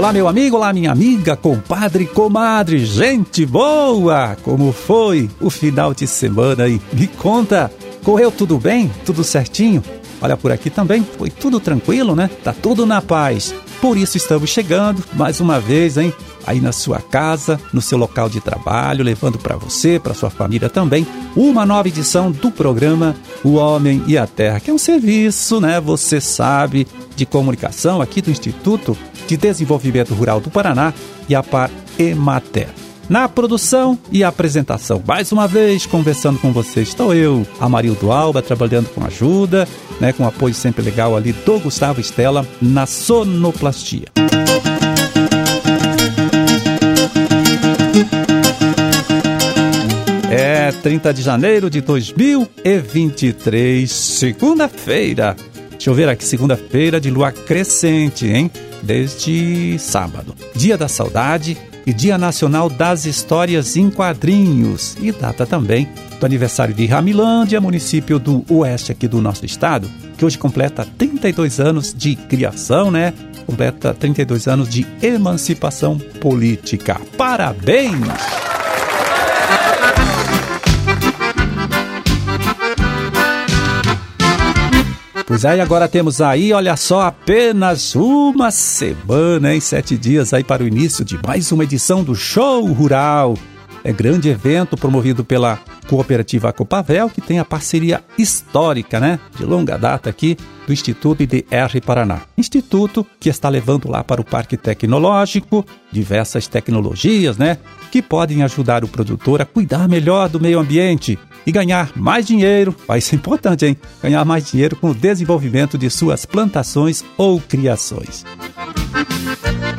Olá, meu amigo, olá, minha amiga, compadre, comadre, gente boa! Como foi o final de semana aí? Me conta, correu tudo bem? Tudo certinho? Olha, por aqui também foi tudo tranquilo, né? Tá tudo na paz. Por isso estamos chegando mais uma vez, hein? Aí na sua casa, no seu local de trabalho, levando para você, para sua família também, uma nova edição do programa O Homem e a Terra, que é um serviço, né? Você sabe, de comunicação aqui do Instituto de Desenvolvimento Rural do Paraná e a Par Emater. Na produção e apresentação, mais uma vez conversando com você, estou eu, Amarildo Alba, trabalhando com ajuda, né, com apoio sempre legal ali do Gustavo Estela na sonoplastia. 30 de janeiro de 2023, segunda-feira. Deixa eu ver aqui, segunda-feira de lua crescente, hein? Desde sábado. Dia da Saudade e Dia Nacional das Histórias em Quadrinhos. E data também do aniversário de Ramilândia, município do oeste aqui do nosso estado, que hoje completa 32 anos de criação, né? Completa 32 anos de emancipação política. Parabéns! Pois aí, agora temos aí, olha só, apenas uma semana, em sete dias aí para o início de mais uma edição do Show Rural. É grande evento promovido pela Cooperativa Copavel, que tem a parceria histórica, né, de longa data aqui, do Instituto IDR Paraná. Instituto que está levando lá para o Parque Tecnológico diversas tecnologias, né, que podem ajudar o produtor a cuidar melhor do meio ambiente e ganhar mais dinheiro, vai ser importante, hein? Ganhar mais dinheiro com o desenvolvimento de suas plantações ou criações.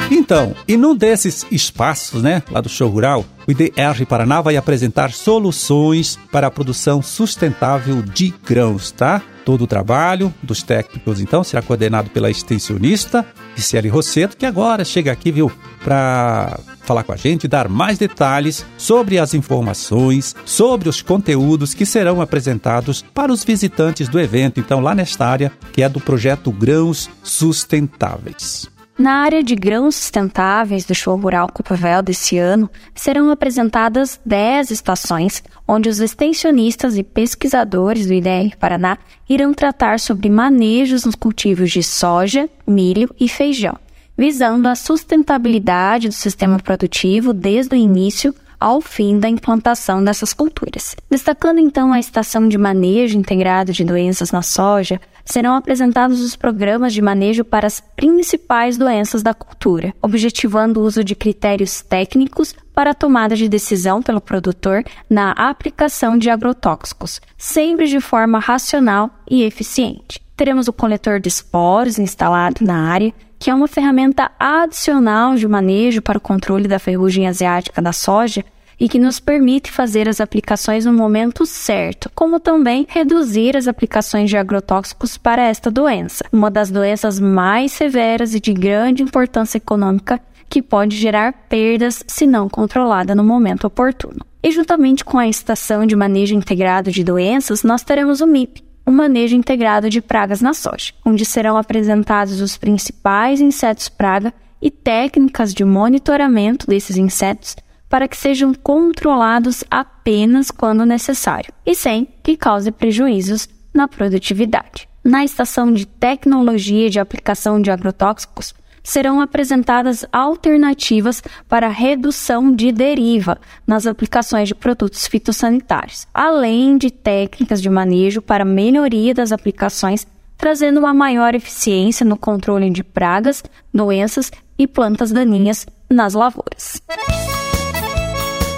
Então, e num desses espaços, né, lá do show rural, o IDR Paraná vai apresentar soluções para a produção sustentável de grãos, tá? Todo o trabalho dos técnicos, então, será coordenado pela extensionista Gisele Rosseto, que agora chega aqui, viu, para falar com a gente, dar mais detalhes sobre as informações, sobre os conteúdos que serão apresentados para os visitantes do evento, então, lá nesta área que é do projeto Grãos Sustentáveis. Na área de grãos sustentáveis do show rural Copavel desse ano, serão apresentadas 10 estações, onde os extensionistas e pesquisadores do IDR Paraná irão tratar sobre manejos nos cultivos de soja, milho e feijão, visando a sustentabilidade do sistema produtivo desde o início ao fim da implantação dessas culturas. Destacando então a estação de manejo integrado de doenças na soja, serão apresentados os programas de manejo para as principais doenças da cultura, objetivando o uso de critérios técnicos para a tomada de decisão pelo produtor na aplicação de agrotóxicos, sempre de forma racional e eficiente. Teremos o coletor de esporos instalado na área, que é uma ferramenta adicional de manejo para o controle da ferrugem asiática da soja e que nos permite fazer as aplicações no momento certo, como também reduzir as aplicações de agrotóxicos para esta doença, uma das doenças mais severas e de grande importância econômica que pode gerar perdas se não controlada no momento oportuno. E juntamente com a estação de manejo integrado de doenças, nós teremos o MIP, o manejo integrado de pragas na soja, onde serão apresentados os principais insetos praga e técnicas de monitoramento desses insetos para que sejam controlados apenas quando necessário e sem que cause prejuízos na produtividade. Na estação de tecnologia de aplicação de agrotóxicos, serão apresentadas alternativas para redução de deriva nas aplicações de produtos fitossanitários, além de técnicas de manejo para melhoria das aplicações, trazendo uma maior eficiência no controle de pragas, doenças e plantas daninhas nas lavouras.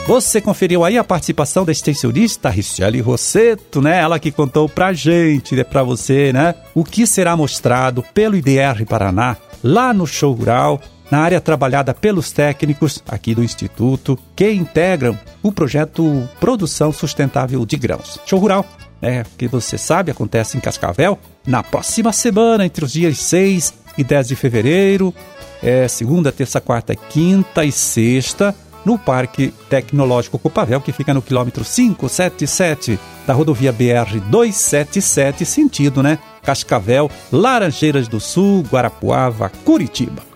Você conferiu aí a participação da extensionista Richelle Rosseto, né? Ela que contou pra gente, né, pra você, né? O que será mostrado pelo IDR Paraná lá no show rural, na área trabalhada pelos técnicos aqui do Instituto, que integram o projeto Produção Sustentável de Grãos. Show rural, né, que você sabe, acontece em Cascavel na próxima semana, entre os dias 6 e 10 de fevereiro, é, segunda, terça, quarta, quinta e sexta, no Parque Tecnológico Copavel, que fica no quilômetro 577 da rodovia BR 277, sentido, né? Cascavel, Laranjeiras do Sul, Guarapuava, Curitiba.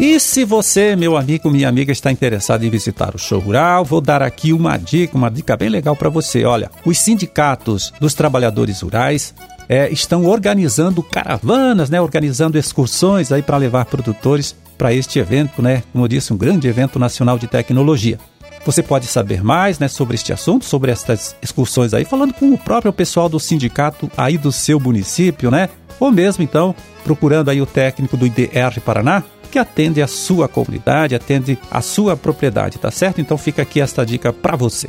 E se você, meu amigo, minha amiga, está interessado em visitar o show rural, vou dar aqui uma dica, uma dica bem legal para você. Olha, os sindicatos dos trabalhadores rurais é, estão organizando caravanas, né, organizando excursões aí para levar produtores para este evento, né, como eu disse, um grande evento nacional de tecnologia. Você pode saber mais né, sobre este assunto, sobre estas excursões aí, falando com o próprio pessoal do sindicato aí do seu município, né? Ou mesmo então procurando aí o técnico do IDR Paraná, que atende a sua comunidade, atende a sua propriedade, tá certo? Então fica aqui esta dica para você.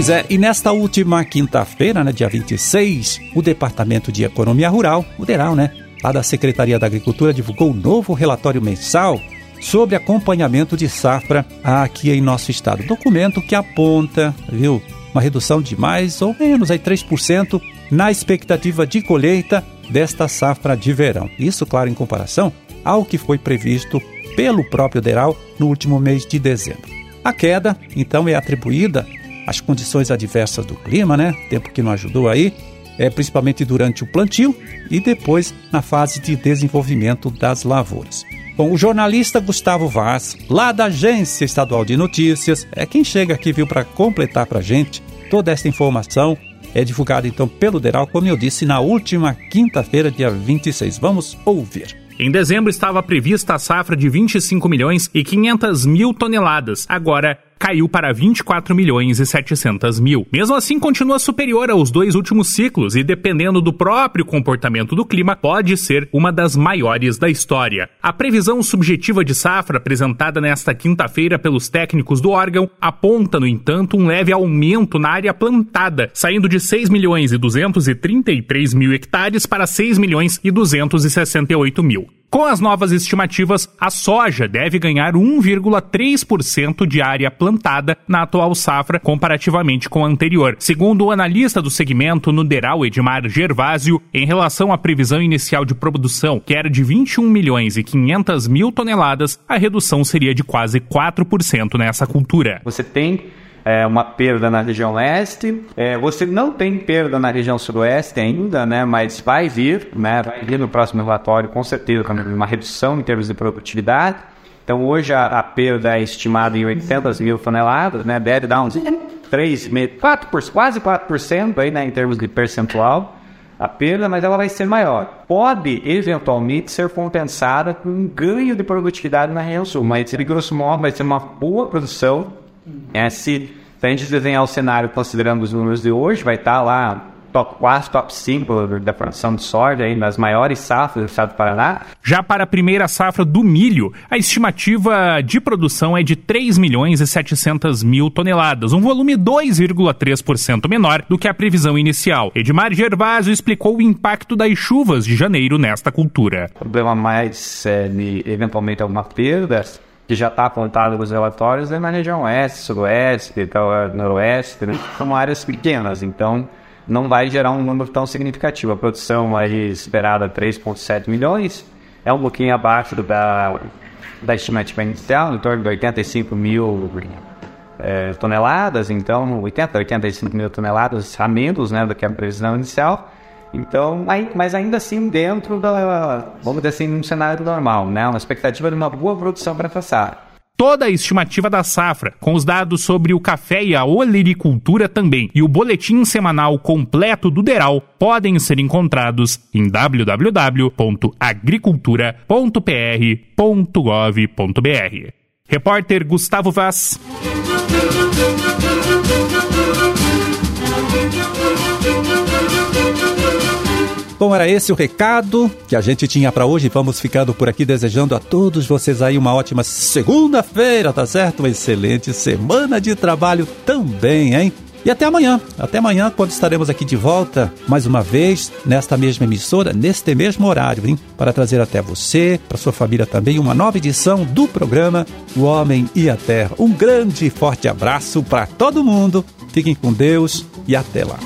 Pois é, e nesta última quinta-feira, né, dia 26, o Departamento de Economia Rural, o DERAL, né, lá da Secretaria da Agricultura, divulgou um novo relatório mensal sobre acompanhamento de safra aqui em nosso estado. Documento que aponta, viu, uma redução de mais ou menos aí 3% na expectativa de colheita desta safra de verão. Isso, claro, em comparação ao que foi previsto pelo próprio DERAL no último mês de dezembro. A queda, então, é atribuída às condições adversas do clima, né? Tempo que não ajudou aí, é principalmente durante o plantio e depois na fase de desenvolvimento das lavouras. Bom, o jornalista Gustavo Vaz, lá da Agência Estadual de Notícias, é quem chega aqui, viu, para completar para gente toda esta informação. É divulgada então pelo Deral, como eu disse, na última quinta-feira, dia 26. Vamos ouvir. Em dezembro estava prevista a safra de 25 milhões e 500 mil toneladas. Agora caiu para 24 milhões e 700 mil. Mesmo assim, continua superior aos dois últimos ciclos e, dependendo do próprio comportamento do clima, pode ser uma das maiores da história. A previsão subjetiva de safra apresentada nesta quinta-feira pelos técnicos do órgão aponta, no entanto, um leve aumento na área plantada, saindo de 6 milhões e 233 mil hectares para 6 milhões e 268 mil. Com as novas estimativas, a soja deve ganhar 1,3% de área plantada na atual safra comparativamente com a anterior. Segundo o analista do segmento Nuderal Edmar Gervásio, em relação à previsão inicial de produção, que era de 21 milhões e 500 mil toneladas, a redução seria de quase 4% nessa cultura. Você tem é, uma perda na região leste. É, você não tem perda na região sudoeste ainda, né, mas vai vir, né, vai vir no próximo relatório, com certeza, uma redução em termos de produtividade. Então, hoje a, a perda é estimada em 800 mil toneladas, né, deve dar uns 3, 4, quase 4% aí, né, em termos de percentual a perda, mas ela vai ser maior. Pode, eventualmente, ser compensada com um ganho de produtividade na região sul, mas, de grosso modo, vai ser uma boa produção é, se, se a gente desenhar o cenário considerando os números de hoje, vai estar lá top 4, top 5 da produção de soja, aí, nas maiores safras do estado do Paraná. Já para a primeira safra do milho, a estimativa de produção é de 3 milhões e 700 mil toneladas, um volume 2,3% menor do que a previsão inicial. Edmar Gervásio explicou o impacto das chuvas de janeiro nesta cultura. O problema mais é, de, eventualmente, alguma perda que já está apontado nos relatórios é na região oeste, sudoeste, então, é, noroeste, né? são áreas pequenas, então não vai gerar um número tão significativo. A produção aí esperada 3,7 milhões é um pouquinho abaixo do, da, da estimativa inicial, em torno de 85 mil é, toneladas, então 80, 85 mil toneladas a menos né, do que a previsão inicial. Então, mas ainda assim dentro da, vamos dizer assim, num cenário normal, né? Uma expectativa de uma boa produção para passar. Toda a estimativa da safra, com os dados sobre o café e a olericultura também, e o boletim semanal completo do Deral, podem ser encontrados em www.agricultura.pr.gov.br. Repórter Gustavo Vaz. Bom, era esse o recado que a gente tinha para hoje. Vamos ficando por aqui desejando a todos vocês aí uma ótima segunda-feira, tá certo? Uma excelente semana de trabalho também, hein? E até amanhã, até amanhã, quando estaremos aqui de volta, mais uma vez, nesta mesma emissora, neste mesmo horário, hein? Para trazer até você, para sua família também, uma nova edição do programa O Homem e a Terra. Um grande e forte abraço para todo mundo, fiquem com Deus e até lá.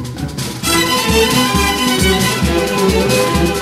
Thank you.